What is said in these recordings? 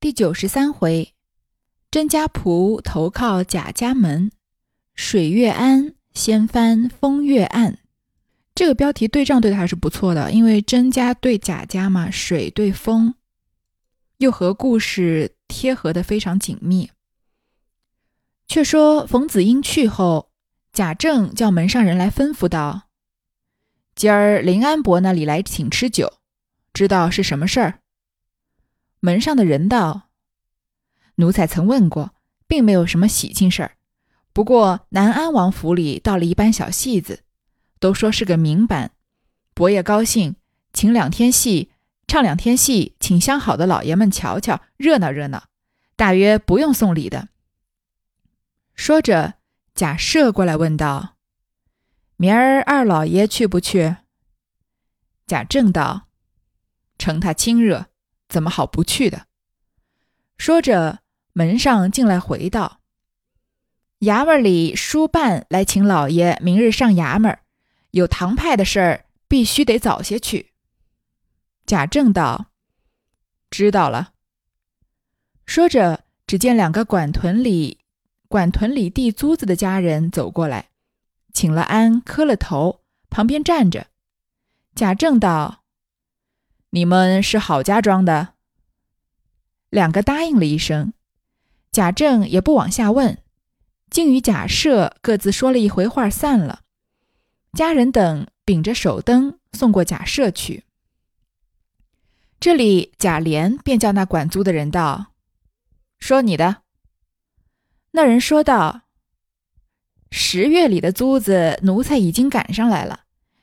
第九十三回，甄家仆投靠贾家门，水月庵掀翻风月案。这个标题对仗对的还是不错的，因为甄家对贾家嘛，水对风，又和故事贴合的非常紧密。却说冯子英去后，贾政叫门上人来吩咐道：“今儿林安伯那里来请吃酒，知道是什么事儿？”门上的人道：“奴才曾问过，并没有什么喜庆事儿。不过南安王府里到了一班小戏子，都说是个名班，伯爷高兴，请两天戏，唱两天戏，请相好的老爷们瞧瞧，热闹热闹。大约不用送礼的。”说着，贾赦过来问道：“明儿二老爷去不去？”贾政道：“承他亲热。”怎么好不去的？说着，门上进来回道：“衙门里书办来请老爷明日上衙门，有堂派的事儿，必须得早些去。”贾政道：“知道了。”说着，只见两个管屯里管屯里递租子的家人走过来，请了安，磕了头，旁边站着。贾政道。你们是郝家庄的，两个答应了一声，贾政也不往下问，竟与贾赦各自说了一回话，散了。家人等秉着手灯送过贾赦去。这里贾琏便叫那管租的人道：“说你的。”那人说道：“十月里的租子，奴才已经赶上来了，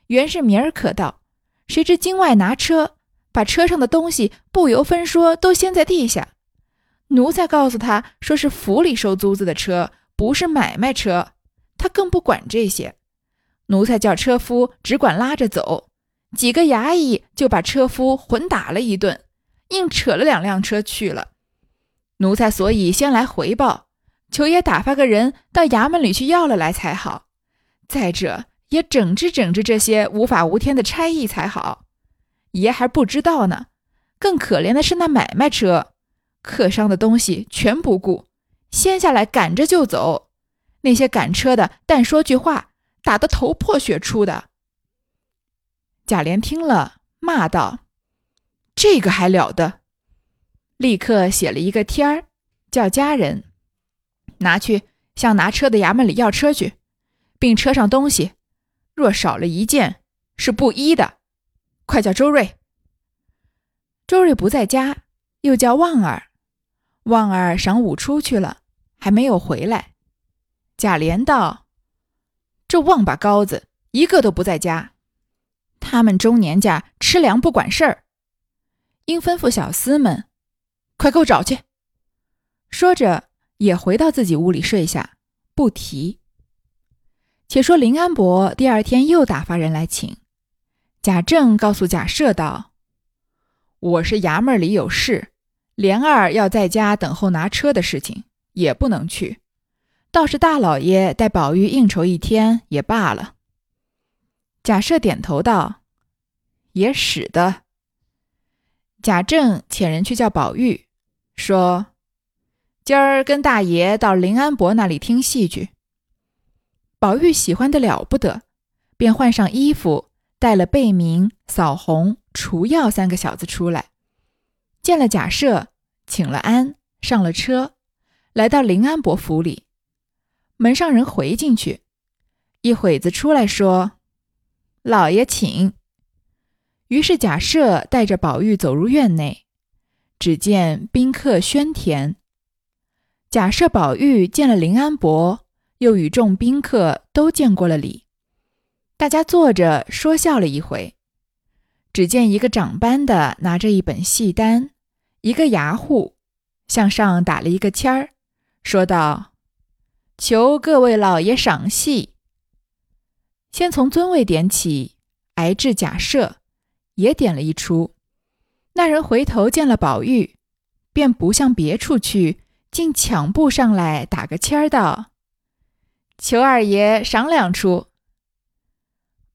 原是明儿可到，谁知今外拿车。”把车上的东西不由分说都掀在地下，奴才告诉他说是府里收租子的车，不是买卖车，他更不管这些。奴才叫车夫只管拉着走，几个衙役就把车夫混打了一顿，硬扯了两辆车去了。奴才所以先来回报，求爷打发个人到衙门里去要了来才好。再者也整治整治这些无法无天的差役才好。爷还不知道呢，更可怜的是那买卖车，客商的东西全不顾，掀下来赶着就走。那些赶车的，但说句话，打得头破血出的。贾琏听了，骂道：“这个还了得！”立刻写了一个贴儿，叫家人拿去向拿车的衙门里要车去，并车上东西若少了一件，是不依的。快叫周瑞。周瑞不在家，又叫旺儿。旺儿晌午出去了，还没有回来。贾琏道：“这旺把羔子一个都不在家，他们中年家吃粮不管事儿，应吩咐小厮们快给我找去。”说着，也回到自己屋里睡下，不提。且说林安伯第二天又打发人来请。贾政告诉贾赦道：“我是衙门里有事，莲儿要在家等候拿车的事情，也不能去。倒是大老爷带宝玉应酬一天也罢了。”贾赦点头道：“也使得。”贾政遣人去叫宝玉，说：“今儿跟大爷到林安伯那里听戏去。”宝玉喜欢的了不得，便换上衣服。带了贝明、扫红、除药三个小子出来，见了贾赦，请了安，上了车，来到林安伯府里。门上人回进去，一会子出来说：“老爷请。”于是贾赦带着宝玉走入院内，只见宾客喧甜。贾赦、宝玉见了林安伯，又与众宾客都见过了礼。大家坐着说笑了一回，只见一个长班的拿着一本戏单，一个牙户向上打了一个签儿，说道：“求各位老爷赏戏。”先从尊位点起，挨至贾赦，也点了一出。那人回头见了宝玉，便不向别处去，竟抢步上来打个签儿，道：“求二爷赏两出。”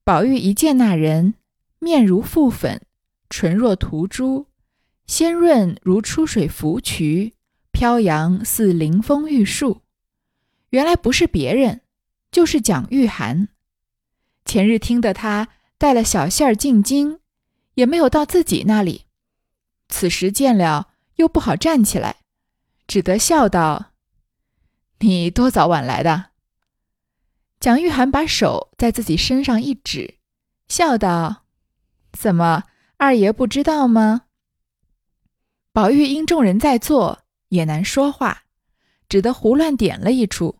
宝玉一见那人，面如覆粉，唇若涂朱，鲜润如出水芙蕖，飘扬似临风玉树。原来不是别人，就是蒋玉菡。前日听得他带了小线儿进京，也没有到自己那里。此时见了，又不好站起来，只得笑道：“你多早晚来的？”蒋玉菡把手在自己身上一指，笑道：“怎么，二爷不知道吗？”宝玉因众人在座，也难说话，只得胡乱点了一出。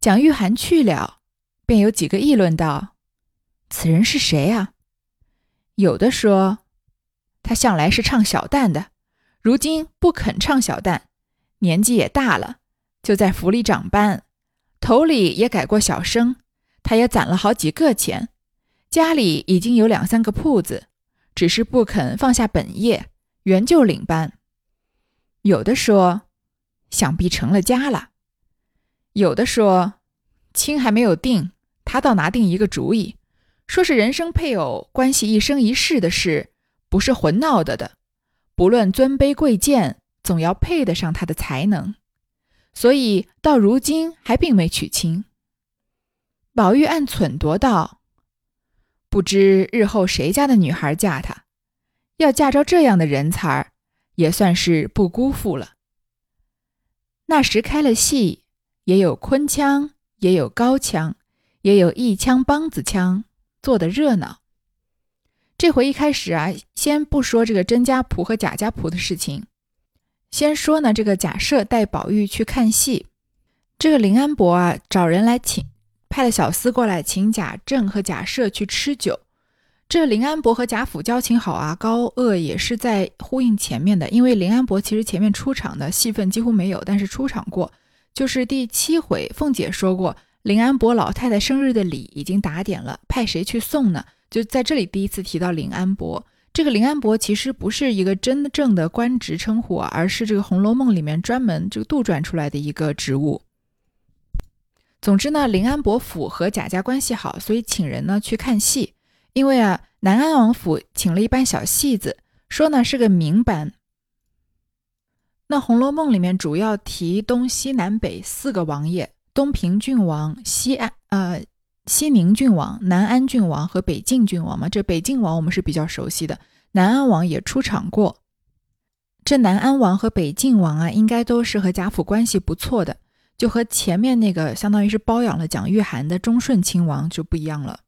蒋玉菡去了，便有几个议论道：“此人是谁啊？”有的说：“他向来是唱小旦的，如今不肯唱小旦，年纪也大了，就在府里长班。”头里也改过小生，他也攒了好几个钱，家里已经有两三个铺子，只是不肯放下本业，原就领班。有的说，想必成了家了；有的说，亲还没有定，他倒拿定一个主意，说是人生配偶关系一生一世的事，不是混闹的的，不论尊卑贵贱，总要配得上他的才能。所以到如今还并没娶亲。宝玉暗忖度道：“不知日后谁家的女孩嫁他，要嫁着这样的人才，也算是不辜负了。”那时开了戏，也有昆腔，也有高腔，也有一腔梆子腔，做的热闹。这回一开始啊，先不说这个甄家谱和贾家谱的事情。先说呢，这个贾赦带宝玉去看戏，这个林安伯啊找人来请，派了小厮过来请贾政和贾赦去吃酒。这林安伯和贾府交情好啊，高鹗也是在呼应前面的，因为林安伯其实前面出场的戏份几乎没有，但是出场过，就是第七回，凤姐说过林安伯老太太生日的礼已经打点了，派谁去送呢？就在这里第一次提到林安伯。这个林安伯其实不是一个真正的官职称呼，而是这个《红楼梦》里面专门这个杜撰出来的一个职务。总之呢，林安伯府和贾家关系好，所以请人呢去看戏。因为啊，南安王府请了一班小戏子，说呢是个名班。那《红楼梦》里面主要提东西南北四个王爷：东平郡王、西安呃。西宁郡王、南安郡王和北静郡王嘛，这北静王我们是比较熟悉的，南安王也出场过。这南安王和北静王啊，应该都是和贾府关系不错的，就和前面那个相当于是包养了蒋玉菡的忠顺亲王就不一样了。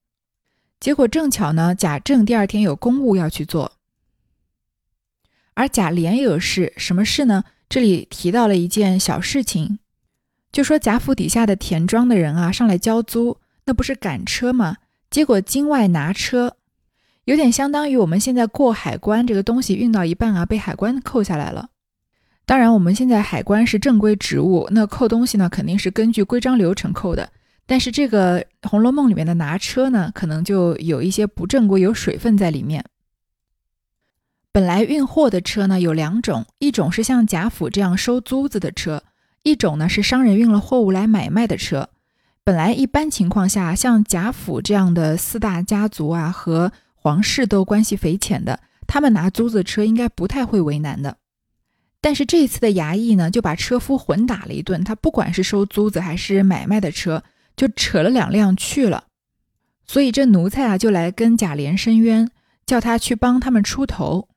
结果正巧呢，贾政第二天有公务要去做，而贾琏也有事，什么事呢？这里提到了一件小事情，就说贾府底下的田庄的人啊，上来交租。那不是赶车吗？结果京外拿车，有点相当于我们现在过海关，这个东西运到一半啊，被海关扣下来了。当然，我们现在海关是正规职务，那扣东西呢，肯定是根据规章流程扣的。但是这个《红楼梦》里面的拿车呢，可能就有一些不正规，有水分在里面。本来运货的车呢有两种，一种是像贾府这样收租子的车，一种呢是商人运了货物来买卖的车。本来一般情况下，像贾府这样的四大家族啊，和皇室都关系匪浅的，他们拿租子车应该不太会为难的。但是这次的衙役呢，就把车夫混打了一顿。他不管是收租子还是买卖的车，就扯了两辆去了。所以这奴才啊，就来跟贾琏申冤，叫他去帮他们出头。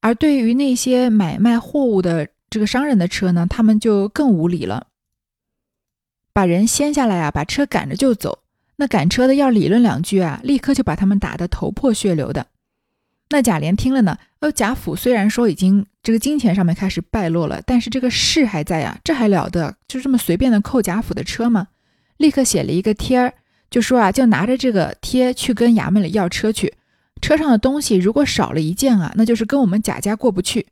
而对于那些买卖货物的这个商人的车呢，他们就更无理了。把人掀下来啊，把车赶着就走。那赶车的要理论两句啊，立刻就把他们打得头破血流的。那贾琏听了呢，呃，贾府虽然说已经这个金钱上面开始败落了，但是这个势还在呀，这还了得？就这么随便的扣贾府的车吗？立刻写了一个贴儿，就说啊，就拿着这个贴去跟衙门里要车去。车上的东西如果少了一件啊，那就是跟我们贾家过不去。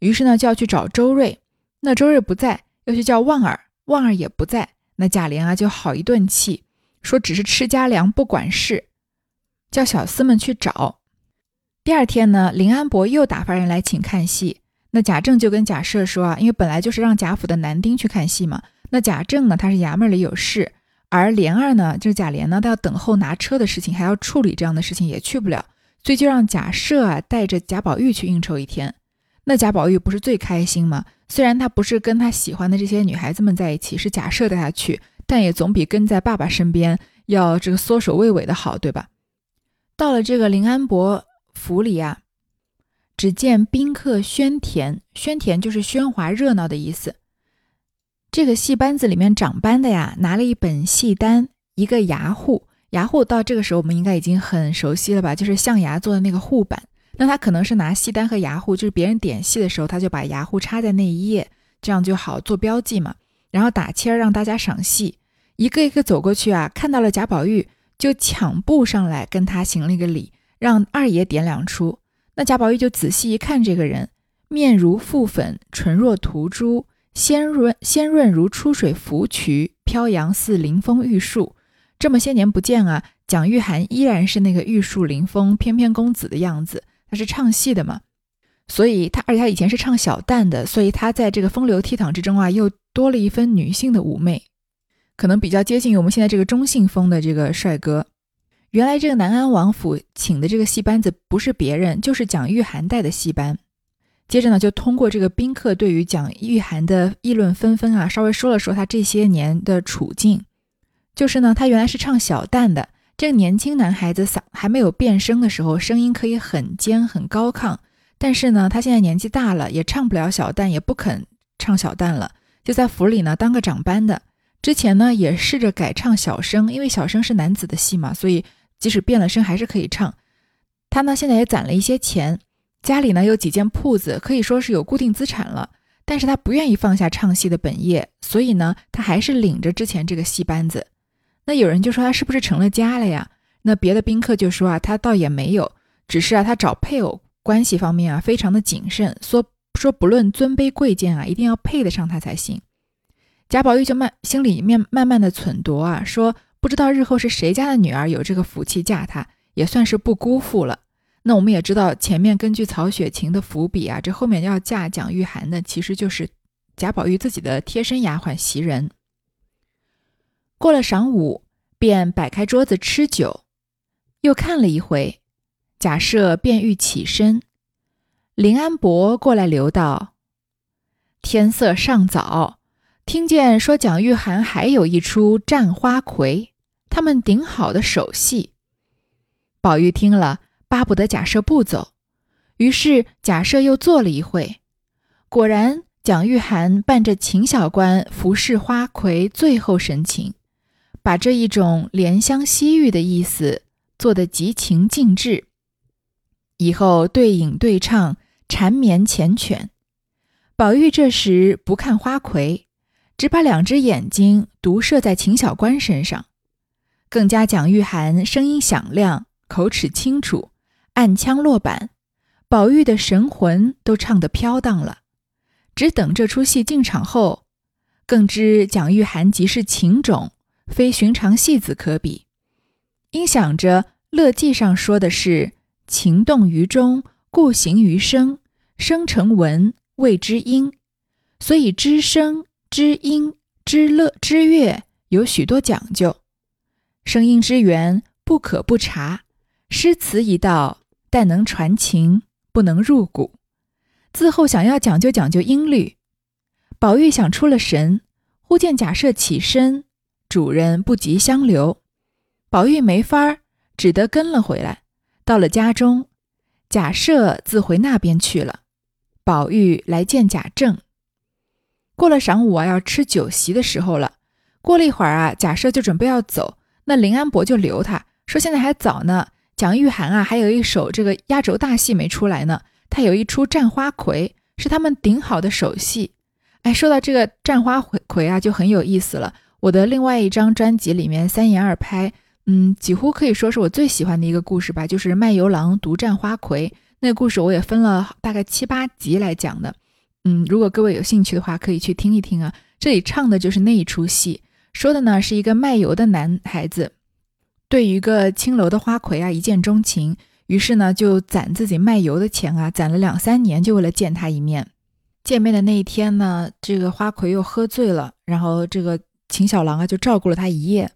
于是呢，就要去找周瑞。那周瑞不在，又去叫旺儿，旺儿也不在。那贾琏啊，就好一顿气，说只是吃家粮不管事，叫小厮们去找。第二天呢，林安伯又打发人来请看戏。那贾政就跟贾赦说啊，因为本来就是让贾府的男丁去看戏嘛。那贾政呢，他是衙门里有事，而莲儿呢，就是贾琏呢，他要等候拿车的事情，还要处理这样的事情，也去不了，所以就让贾赦啊带着贾宝玉去应酬一天。那贾宝玉不是最开心吗？虽然他不是跟他喜欢的这些女孩子们在一起，是假设带他去，但也总比跟在爸爸身边要这个缩首畏尾的好，对吧？到了这个林安伯府里啊，只见宾客喧甜，喧甜就是喧哗热闹的意思。这个戏班子里面长班的呀，拿了一本戏单，一个牙户，牙户到这个时候我们应该已经很熟悉了吧？就是象牙做的那个护板。那他可能是拿戏单和牙户，就是别人点戏的时候，他就把牙户插在那一页，这样就好做标记嘛。然后打签让大家赏戏，一个一个走过去啊，看到了贾宝玉，就抢步上来跟他行了一个礼，让二爷点两出。那贾宝玉就仔细一看，这个人面如覆粉，唇若涂朱，鲜润鲜润如出水芙蕖，飘扬似临风玉树。这么些年不见啊，蒋玉菡依然是那个玉树临风、翩翩公子的样子。他是唱戏的嘛，所以他而且他以前是唱小旦的，所以他在这个风流倜傥之中啊，又多了一分女性的妩媚，可能比较接近于我们现在这个中性风的这个帅哥。原来这个南安王府请的这个戏班子不是别人，就是蒋玉菡带的戏班。接着呢，就通过这个宾客对于蒋玉菡的议论纷纷啊，稍微说了说他这些年的处境，就是呢，他原来是唱小旦的。这个年轻男孩子嗓还没有变声的时候，声音可以很尖很高亢。但是呢，他现在年纪大了，也唱不了小旦，也不肯唱小旦了，就在府里呢当个长班的。之前呢也试着改唱小生，因为小生是男子的戏嘛，所以即使变了声还是可以唱。他呢现在也攒了一些钱，家里呢有几间铺子，可以说是有固定资产了。但是他不愿意放下唱戏的本业，所以呢他还是领着之前这个戏班子。那有人就说他是不是成了家了呀？那别的宾客就说啊，他倒也没有，只是啊，他找配偶关系方面啊，非常的谨慎，说说不论尊卑贵贱啊，一定要配得上他才行。贾宝玉就慢心里面慢慢的忖度啊，说不知道日后是谁家的女儿有这个福气嫁他，也算是不辜负了。那我们也知道，前面根据曹雪芹的伏笔啊，这后面要嫁蒋玉菡的，其实就是贾宝玉自己的贴身丫鬟袭人。过了晌午，便摆开桌子吃酒，又看了一回，贾赦便欲起身。林安伯过来留道：“天色尚早，听见说蒋玉菡还有一出《战花魁》，他们顶好的首戏。”宝玉听了，巴不得贾赦不走，于是贾赦又坐了一会，果然蒋玉菡伴着秦小官服侍花魁，最后神情。把这一种怜香惜玉的意思做得极情尽致，以后对饮对唱，缠绵缱绻。宝玉这时不看花魁，只把两只眼睛独射在秦小官身上，更加蒋玉菡声音响亮，口齿清楚，按腔落板，宝玉的神魂都唱得飘荡了。只等这出戏进场后，更知蒋玉菡即是情种。非寻常戏子可比，因想着乐记上说的是“情动于中，故形于声，声成文，谓之音”，所以知声、知音、知乐、知乐有许多讲究。声音之源不可不察，诗词一道，但能传情，不能入骨。自后想要讲究讲究音律，宝玉想出了神，忽见贾赦起身。主人不及相留，宝玉没法儿，只得跟了回来。到了家中，贾赦自回那边去了。宝玉来见贾政。过了晌午啊，要吃酒席的时候了。过了一会儿啊，贾赦就准备要走，那林安伯就留他说：“现在还早呢，蒋玉菡啊，还有一首这个压轴大戏没出来呢。他有一出《战花魁》，是他们顶好的首戏。哎，说到这个《战花魁》啊，就很有意思了。”我的另外一张专辑里面三言二拍，嗯，几乎可以说是我最喜欢的一个故事吧，就是卖油郎独占花魁那个故事，我也分了大概七八集来讲的。嗯，如果各位有兴趣的话，可以去听一听啊。这里唱的就是那一出戏，说的呢是一个卖油的男孩子，对一个青楼的花魁啊一见钟情，于是呢就攒自己卖油的钱啊，攒了两三年，就为了见他一面。见面的那一天呢，这个花魁又喝醉了，然后这个。秦小郎啊，就照顾了他一夜。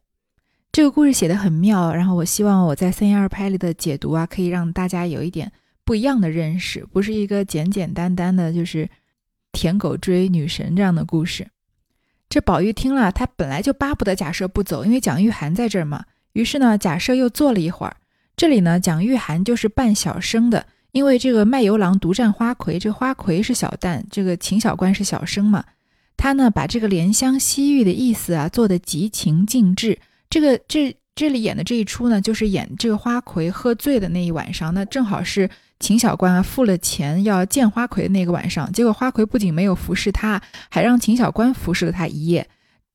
这个故事写的很妙，然后我希望我在三言二拍里的解读啊，可以让大家有一点不一样的认识，不是一个简简单单的就是舔狗追女神这样的故事。这宝玉听了，他本来就巴不得贾赦不走，因为蒋玉菡在这儿嘛。于是呢，贾赦又坐了一会儿。这里呢，蒋玉菡就是扮小生的，因为这个卖油郎独占花魁，这花魁是小旦，这个秦小官是小生嘛。他呢，把这个怜香惜玉的意思啊，做的极情尽致。这个这这里演的这一出呢，就是演这个花魁喝醉的那一晚上，那正好是。秦小官啊，付了钱要见花魁的那个晚上，结果花魁不仅没有服侍他，还让秦小官服侍了他一夜。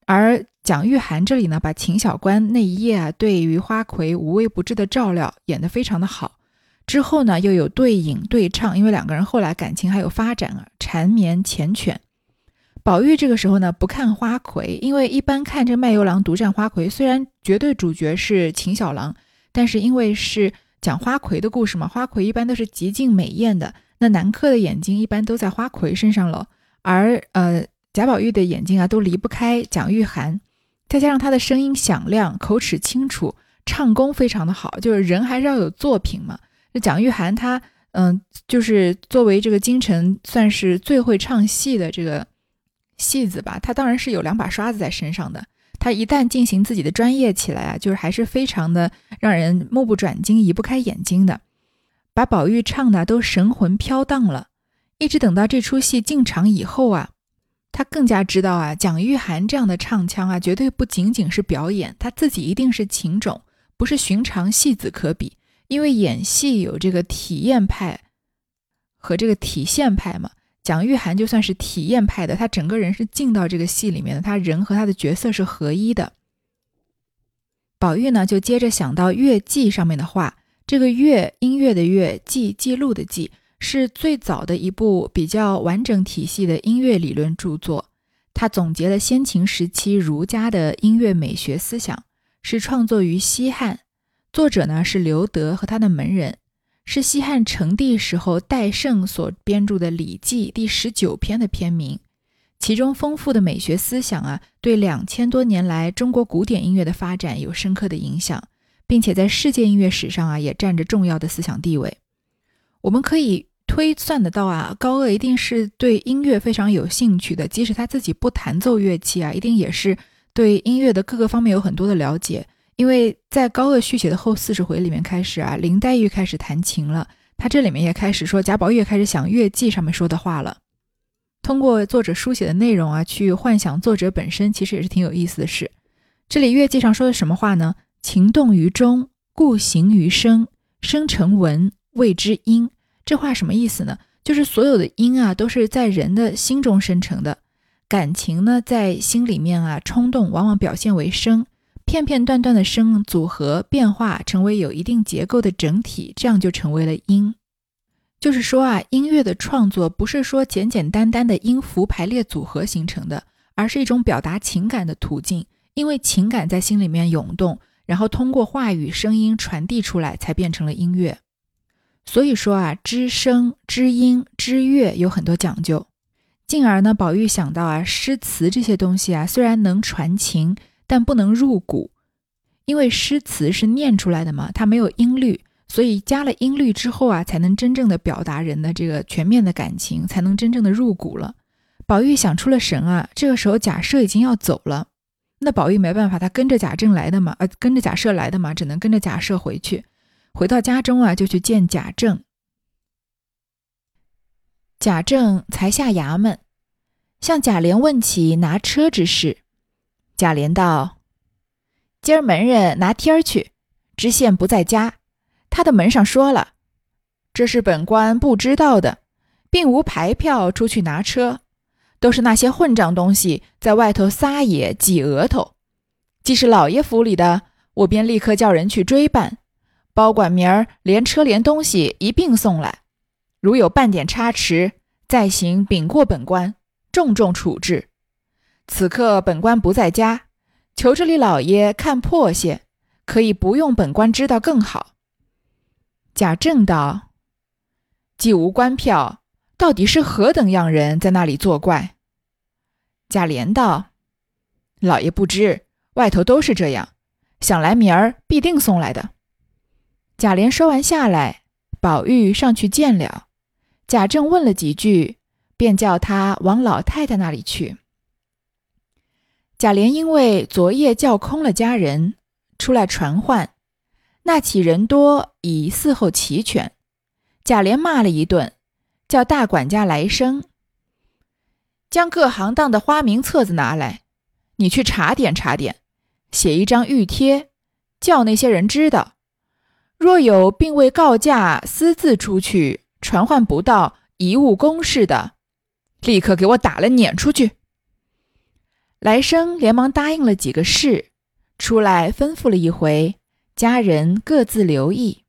而蒋玉菡这里呢，把秦小官那一夜啊，对于花魁无微不至的照料演得非常的好。之后呢，又有对饮对唱，因为两个人后来感情还有发展啊，缠绵缱绻。宝玉这个时候呢，不看花魁，因为一般看这卖油郎独占花魁，虽然绝对主角是秦小郎，但是因为是。讲花魁的故事嘛，花魁一般都是极尽美艳的，那男客的眼睛一般都在花魁身上了，而呃贾宝玉的眼睛啊都离不开蒋玉菡，再加上他的声音响亮，口齿清楚，唱功非常的好，就是人还是要有作品嘛。这蒋玉菡他嗯，就是作为这个京城算是最会唱戏的这个戏子吧，他当然是有两把刷子在身上的。他一旦进行自己的专业起来啊，就是还是非常的让人目不转睛、移不开眼睛的，把宝玉唱的都神魂飘荡了。一直等到这出戏进场以后啊，他更加知道啊，蒋玉菡这样的唱腔啊，绝对不仅仅是表演，他自己一定是情种，不是寻常戏子可比。因为演戏有这个体验派和这个体现派嘛。蒋玉菡就算是体验派的，他整个人是进到这个戏里面的，他人和他的角色是合一的。宝玉呢，就接着想到《乐记》上面的话，这个“乐”音乐的“乐”，记记录的“记”，是最早的一部比较完整体系的音乐理论著作。他总结了先秦时期儒家的音乐美学思想，是创作于西汉，作者呢是刘德和他的门人。是西汉成帝时候戴胜所编著的《礼记》第十九篇的篇名，其中丰富的美学思想啊，对两千多年来中国古典音乐的发展有深刻的影响，并且在世界音乐史上啊也占着重要的思想地位。我们可以推算得到啊，高鹗一定是对音乐非常有兴趣的，即使他自己不弹奏乐器啊，一定也是对音乐的各个方面有很多的了解。因为在高鹗续写的后四十回里面开始啊，林黛玉开始弹琴了。他这里面也开始说贾宝玉开始想乐记上面说的话了。通过作者书写的内容啊，去幻想作者本身，其实也是挺有意思的事。这里乐记上说的什么话呢？情动于中，故形于声，声成文，谓之音。这话什么意思呢？就是所有的音啊，都是在人的心中生成的。感情呢，在心里面啊，冲动往往表现为声。片片段段的声组合变化，成为有一定结构的整体，这样就成为了音。就是说啊，音乐的创作不是说简简单单的音符排列组合形成的，而是一种表达情感的途径。因为情感在心里面涌动，然后通过话语声音传递出来，才变成了音乐。所以说啊，知声、知音、知乐有很多讲究。进而呢，宝玉想到啊，诗词这些东西啊，虽然能传情。但不能入骨，因为诗词是念出来的嘛，它没有音律，所以加了音律之后啊，才能真正的表达人的这个全面的感情，才能真正的入骨了。宝玉想出了神啊，这个时候贾赦已经要走了，那宝玉没办法，他跟着贾政来的嘛，呃，跟着贾赦来的嘛，只能跟着贾赦回去。回到家中啊，就去见贾政。贾政才下衙门，向贾琏问起拿车之事。贾琏道：“今儿门人拿天儿去，知县不在家。他的门上说了，这是本官不知道的，并无牌票出去拿车，都是那些混账东西在外头撒野挤额头。既是老爷府里的，我便立刻叫人去追办，包管明儿连车连东西一并送来。如有半点差池，再行禀过本官，重重处置。”此刻本官不在家，求这里老爷看破些，可以不用本官知道更好。贾政道：“既无官票，到底是何等样人在那里作怪？”贾琏道：“老爷不知，外头都是这样，想来明儿必定送来的。”贾琏说完下来，宝玉上去见了，贾政问了几句，便叫他往老太太那里去。贾琏因为昨夜叫空了家人，出来传唤，那起人多，已伺候齐全。贾琏骂了一顿，叫大管家来生，将各行当的花名册子拿来，你去查点查点，写一张预贴，叫那些人知道。若有并未告假私自出去传唤不到贻误公事的，立刻给我打了撵出去。来生连忙答应了几个事，出来吩咐了一回，家人各自留意。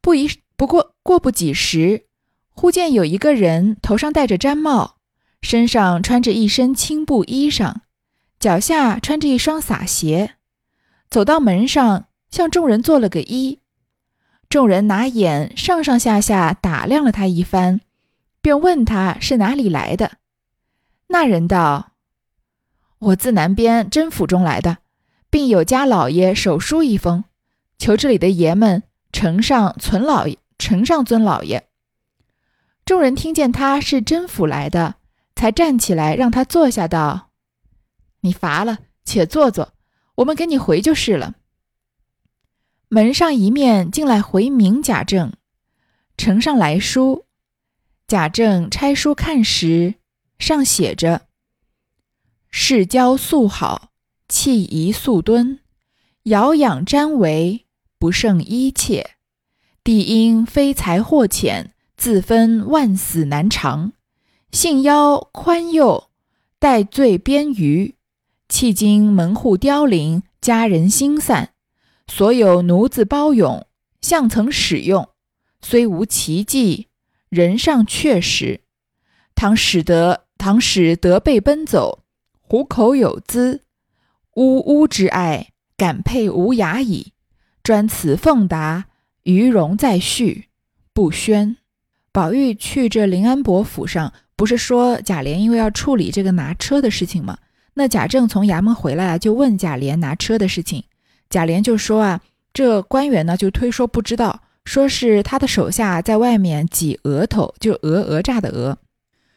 不一不过过不几时，忽见有一个人头上戴着毡帽，身上穿着一身青布衣裳，脚下穿着一双洒鞋，走到门上。向众人做了个揖，众人拿眼上上下下打量了他一番，便问他是哪里来的。那人道：“我自南边甄府中来的，并有家老爷手书一封，求这里的爷们呈上存老爷，呈上尊老爷。”众人听见他是甄府来的，才站起来让他坐下，道：“你乏了，且坐坐，我们给你回就是了。”门上一面进来回明贾政，呈上来书。贾政拆书看时，上写着：“世交素好，气宜素敦，遥养瞻为，不胜衣切。帝因非才或浅，自分万死难偿。幸邀宽宥，待罪边隅。迄今门户凋零，家人心散。”所有奴子包勇，向曾使用，虽无奇迹，人尚确实。倘使得倘使得被奔走，虎口有资，呜呜之爱，感佩无涯矣。专此奉达，余容再续，不宣。宝玉去这临安伯府上，不是说贾琏因为要处理这个拿车的事情吗？那贾政从衙门回来啊，就问贾琏拿车的事情。贾琏就说啊，这官员呢就推说不知道，说是他的手下在外面挤额头，就讹讹诈的讹，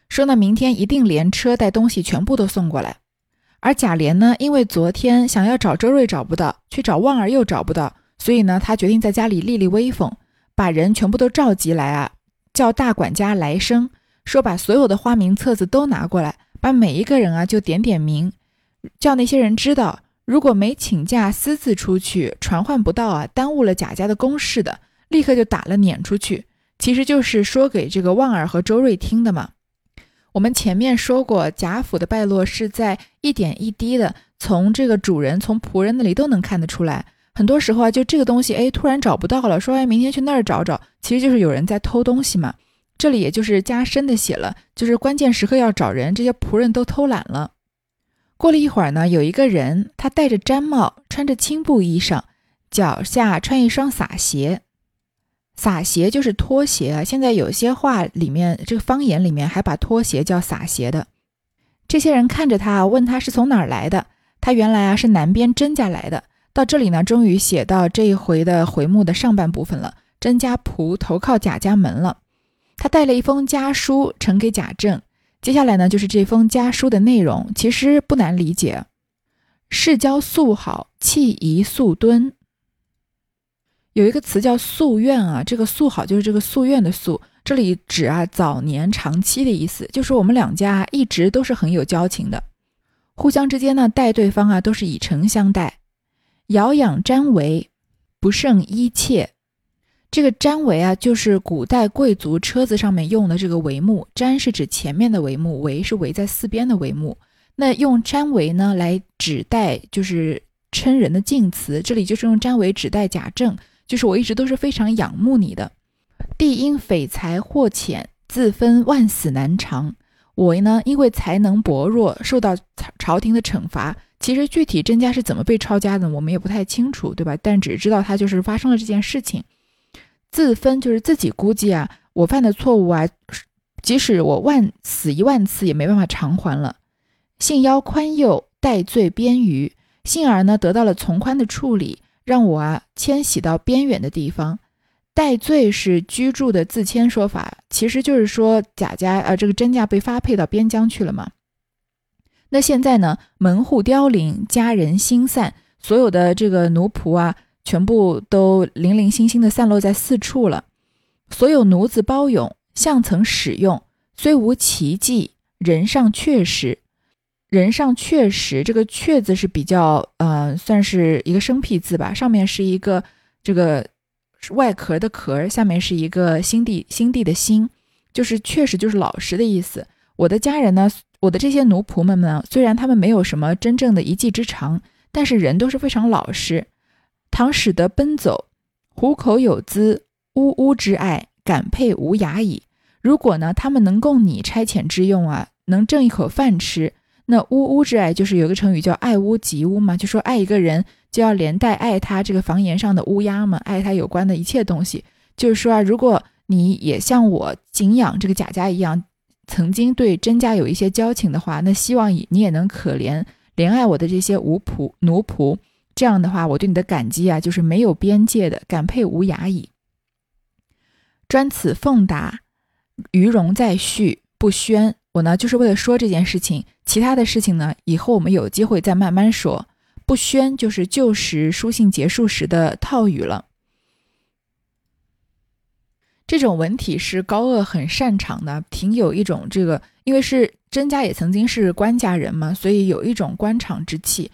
说呢明天一定连车带东西全部都送过来。而贾琏呢，因为昨天想要找周瑞找不到，去找旺儿又找不到，所以呢，他决定在家里立立威风，把人全部都召集来啊，叫大管家来生，说把所有的花名册子都拿过来，把每一个人啊就点点名，叫那些人知道。如果没请假私自出去传唤不到啊，耽误了贾家的公事的，立刻就打了撵出去。其实就是说给这个旺儿和周瑞听的嘛。我们前面说过，贾府的败落是在一点一滴的，从这个主人、从仆人那里都能看得出来。很多时候啊，就这个东西，哎，突然找不到了，说哎，明天去那儿找找，其实就是有人在偷东西嘛。这里也就是加深的写了，就是关键时刻要找人，这些仆人都偷懒了。过了一会儿呢，有一个人，他戴着毡帽，穿着青布衣裳，脚下穿一双洒鞋。洒鞋就是拖鞋啊。现在有些话里面，这个方言里面还把拖鞋叫洒鞋的。这些人看着他，问他是从哪儿来的。他原来啊是南边甄家来的。到这里呢，终于写到这一回的回目的上半部分了。甄家仆投靠贾家门了。他带了一封家书呈给贾政。接下来呢，就是这封家书的内容，其实不难理解。世交素好，气宜素敦。有一个词叫夙愿啊，这个夙好就是这个夙愿的夙，这里指啊早年长期的意思，就是我们两家一直都是很有交情的，互相之间呢待对方啊都是以诚相待。遥养瞻为，不胜衣切。这个毡帷啊，就是古代贵族车子上面用的这个帷幕。毡是指前面的帷幕，围是围在四边的帷幕。那用毡帷呢来指代，就是称人的敬词。这里就是用毡帷指代贾政，就是我一直都是非常仰慕你的。帝因匪才或浅，自分万死难偿。我呢，因为才能薄弱，受到朝朝廷的惩罚。其实具体甄家是怎么被抄家的，我们也不太清楚，对吧？但只知道他就是发生了这件事情。自分就是自己估计啊，我犯的错误啊，即使我万死一万次也没办法偿还了。幸邀宽宥，待罪边隅，幸而呢得到了从宽的处理，让我啊迁徙到边远的地方。戴罪是居住的自迁说法，其实就是说贾家呃这个甄家被发配到边疆去了嘛。那现在呢，门户凋零，家人心散，所有的这个奴仆啊，全部都零零星星的散落在四处了。所有奴子包勇向曾使用，虽无奇迹，人上确实。人上确实，这个“确”字是比较呃，算是一个生僻字吧。上面是一个这个外壳的壳，下面是一个心地心地的心，就是确实就是老实的意思。我的家人呢，我的这些奴仆们呢，虽然他们没有什么真正的一技之长，但是人都是非常老实。倘使得奔走，虎口有资，呜呜之爱，感佩无涯矣。如果呢，他们能供你差遣之用啊，能挣一口饭吃。那呜呜之爱就是有个成语叫爱屋及乌嘛，就说爱一个人就要连带爱他这个房檐上的乌鸦嘛，爱他有关的一切东西。就是说啊，如果你也像我敬仰这个贾家一样，曾经对甄家有一些交情的话，那希望你也能可怜怜爱我的这些奴仆奴仆。这样的话，我对你的感激啊，就是没有边界的，感佩无涯矣。专此奉达，余容再续不宣。我呢，就是为了说这件事情。其他的事情呢，以后我们有机会再慢慢说。不宣就是旧时书信结束时的套语了。这种文体是高鹗很擅长的，挺有一种这个，因为是甄家也曾经是官家人嘛，所以有一种官场之气。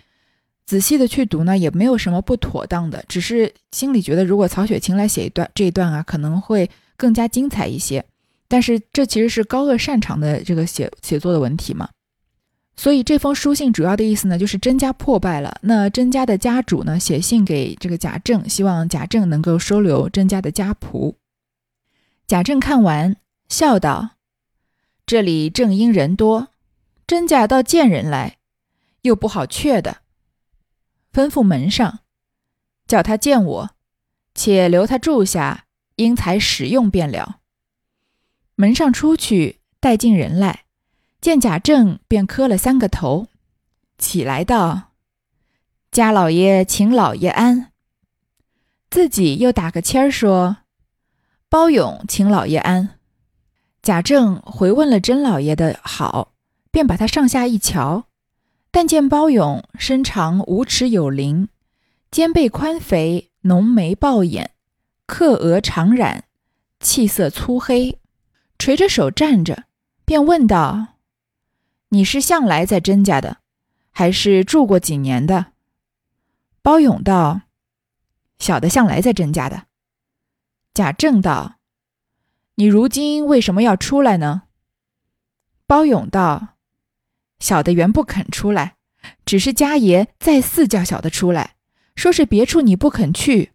仔细的去读呢，也没有什么不妥当的，只是心里觉得，如果曹雪芹来写一段这一段啊，可能会更加精彩一些。但是这其实是高鹗擅长的这个写写作的文体嘛。所以这封书信主要的意思呢，就是甄家破败了。那甄家的家主呢，写信给这个贾政，希望贾政能够收留甄家的家仆。贾政看完，笑道：“这里正因人多，甄家倒见人来，又不好却的。吩咐门上，叫他见我，且留他住下，因才使用便了。”门上出去，带进人来。见贾政，便磕了三个头，起来道：“家老爷请老爷安。”自己又打个签儿说：“包勇请老爷安。”贾政回问了甄老爷的好，便把他上下一瞧，但见包勇身长五尺有灵，肩背宽肥，浓眉暴眼，刻额长髯，气色粗黑，垂着手站着，便问道。你是向来在甄家的，还是住过几年的？包勇道：“小的向来在甄家的。”贾政道：“你如今为什么要出来呢？”包勇道：“小的原不肯出来，只是家爷再四叫小的出来，说是别处你不肯去，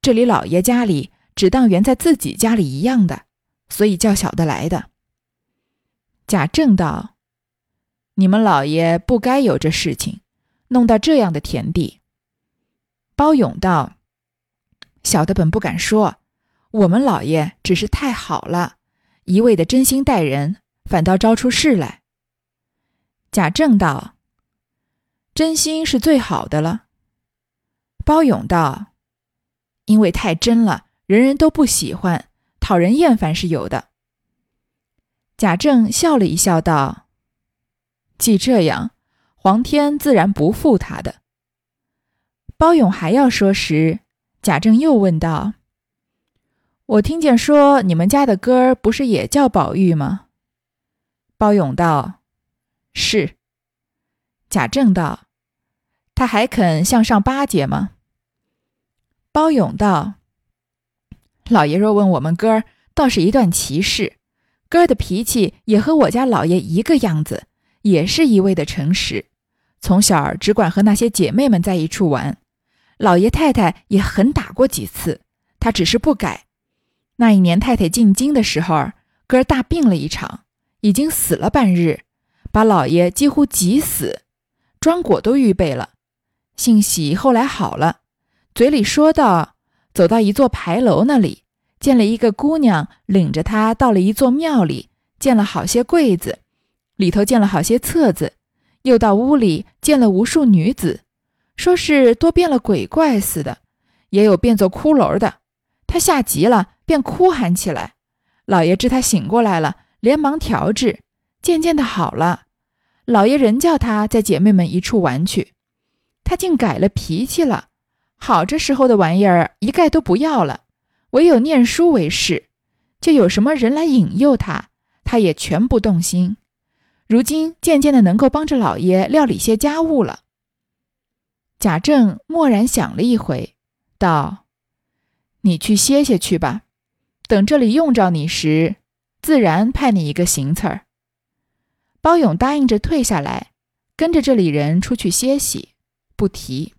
这里老爷家里只当原在自己家里一样的，所以叫小的来的。”贾政道。你们老爷不该有这事情，弄到这样的田地。包勇道：“小的本不敢说，我们老爷只是太好了，一味的真心待人，反倒招出事来。”贾政道：“真心是最好的了。”包勇道：“因为太真了，人人都不喜欢，讨人厌烦是有的。”贾政笑了一笑道。既这样，皇天自然不负他的。包勇还要说时，贾政又问道：“我听见说你们家的哥儿不是也叫宝玉吗？”包勇道：“是。”贾政道：“他还肯向上巴结吗？”包勇道：“老爷若问我们哥儿，倒是一段奇事。哥儿的脾气也和我家老爷一个样子。”也是一味的诚实，从小只管和那些姐妹们在一处玩。老爷太太也狠打过几次，他只是不改。那一年太太进京的时候，哥儿大病了一场，已经死了半日，把老爷几乎急死，装果都预备了。幸喜后来好了，嘴里说道：“走到一座牌楼那里，见了一个姑娘，领着他到了一座庙里，见了好些柜子。”里头见了好些册子，又到屋里见了无数女子，说是多变了鬼怪似的，也有变作骷髅的。他吓急了，便哭喊起来。老爷知他醒过来了，连忙调治，渐渐的好了。老爷仍叫他在姐妹们一处玩去，他竟改了脾气了。好这时候的玩意儿一概都不要了，唯有念书为事。就有什么人来引诱他，他也全不动心。如今渐渐的能够帮着老爷料理些家务了。贾政默然想了一回，道：“你去歇歇去吧，等这里用着你时，自然派你一个行刺儿。”包勇答应着退下来，跟着这里人出去歇息，不提。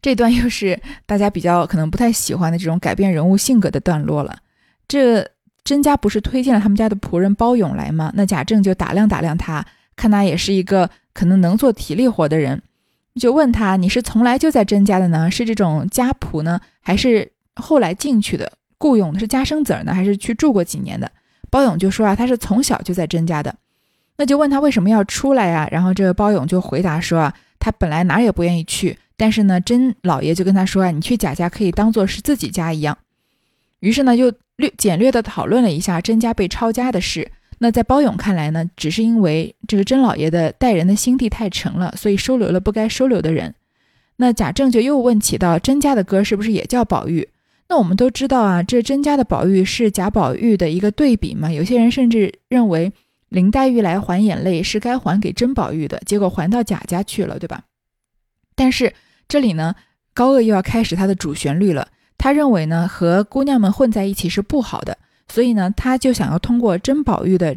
这段又是大家比较可能不太喜欢的这种改变人物性格的段落了。这甄家不是推荐了他们家的仆人包勇来吗？那贾政就打量打量他，看他也是一个可能能做体力活的人，就问他：“你是从来就在甄家的呢？是这种家仆呢，还是后来进去的雇佣的？是家生子儿呢，还是去住过几年的？”包勇就说：“啊，他是从小就在甄家的。”那就问他为什么要出来呀？然后这个包勇就回答说：“啊，他本来哪儿也不愿意去，但是呢，甄老爷就跟他说啊，你去贾家可以当做是自己家一样。”于是呢，就。略简略的讨论了一下甄家被抄家的事。那在包勇看来呢，只是因为这个甄老爷的待人的心地太沉了，所以收留了不该收留的人。那贾政就又问起到甄家的哥是不是也叫宝玉？那我们都知道啊，这甄家的宝玉是贾宝玉的一个对比嘛。有些人甚至认为林黛玉来还眼泪是该还给甄宝玉的，结果还到贾家去了，对吧？但是这里呢，高鹗又要开始他的主旋律了。他认为呢，和姑娘们混在一起是不好的，所以呢，他就想要通过甄宝玉的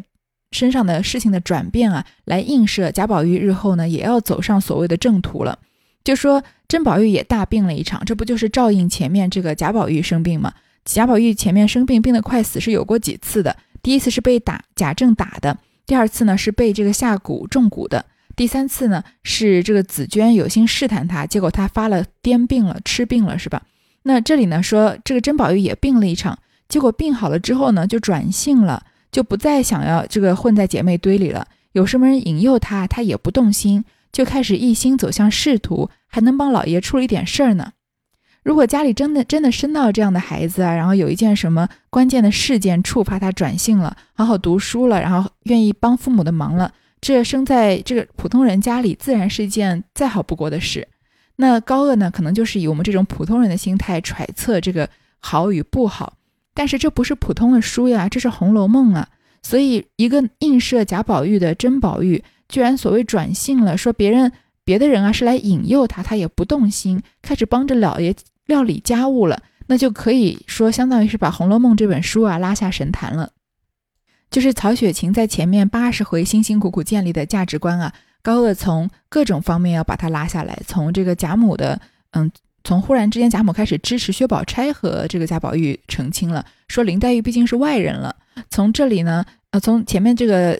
身上的事情的转变啊，来映射贾宝玉日后呢，也要走上所谓的正途了。就说甄宝玉也大病了一场，这不就是照应前面这个贾宝玉生病吗？贾宝玉前面生病，病得快死，是有过几次的。第一次是被打贾政打的，第二次呢是被这个下蛊中蛊的，第三次呢是这个紫娟有心试探他，结果他发了癫病了，吃病了，是吧？那这里呢说这个甄宝玉也病了一场，结果病好了之后呢就转性了，就不再想要这个混在姐妹堆里了。有什么人引诱他，他也不动心，就开始一心走向仕途，还能帮老爷处理点事儿呢。如果家里真的真的生到这样的孩子啊，然后有一件什么关键的事件触发他转性了，好好读书了，然后愿意帮父母的忙了，这生在这个普通人家里，自然是一件再好不过的事。那高鹗呢，可能就是以我们这种普通人的心态揣测这个好与不好，但是这不是普通的书呀，这是《红楼梦》啊，所以一个映射贾宝玉的甄宝玉，居然所谓转性了，说别人别的人啊是来引诱他，他也不动心，开始帮着老爷料理家务了，那就可以说相当于是把《红楼梦》这本书啊拉下神坛了，就是曹雪芹在前面八十回辛辛苦苦建立的价值观啊。高鹗从各种方面要把他拉下来，从这个贾母的，嗯，从忽然之间贾母开始支持薛宝钗和这个贾宝玉成亲了，说林黛玉毕竟是外人了。从这里呢，呃，从前面这个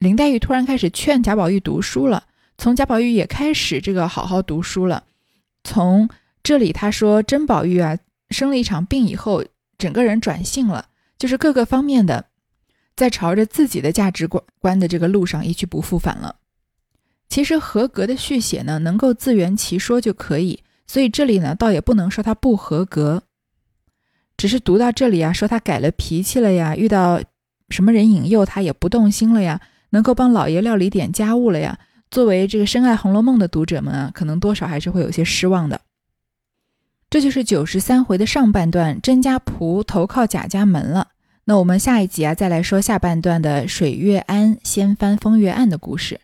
林黛玉突然开始劝贾宝玉读书了，从贾宝玉也开始这个好好读书了。从这里他说甄宝玉啊生了一场病以后，整个人转性了，就是各个方面的在朝着自己的价值观观的这个路上一去不复返了。其实合格的续写呢，能够自圆其说就可以，所以这里呢，倒也不能说他不合格，只是读到这里啊，说他改了脾气了呀，遇到什么人引诱他也不动心了呀，能够帮老爷料理点家务了呀。作为这个深爱《红楼梦》的读者们啊，可能多少还是会有些失望的。这就是九十三回的上半段，甄家仆投靠贾家门了。那我们下一集啊，再来说下半段的水月庵掀翻风月案的故事。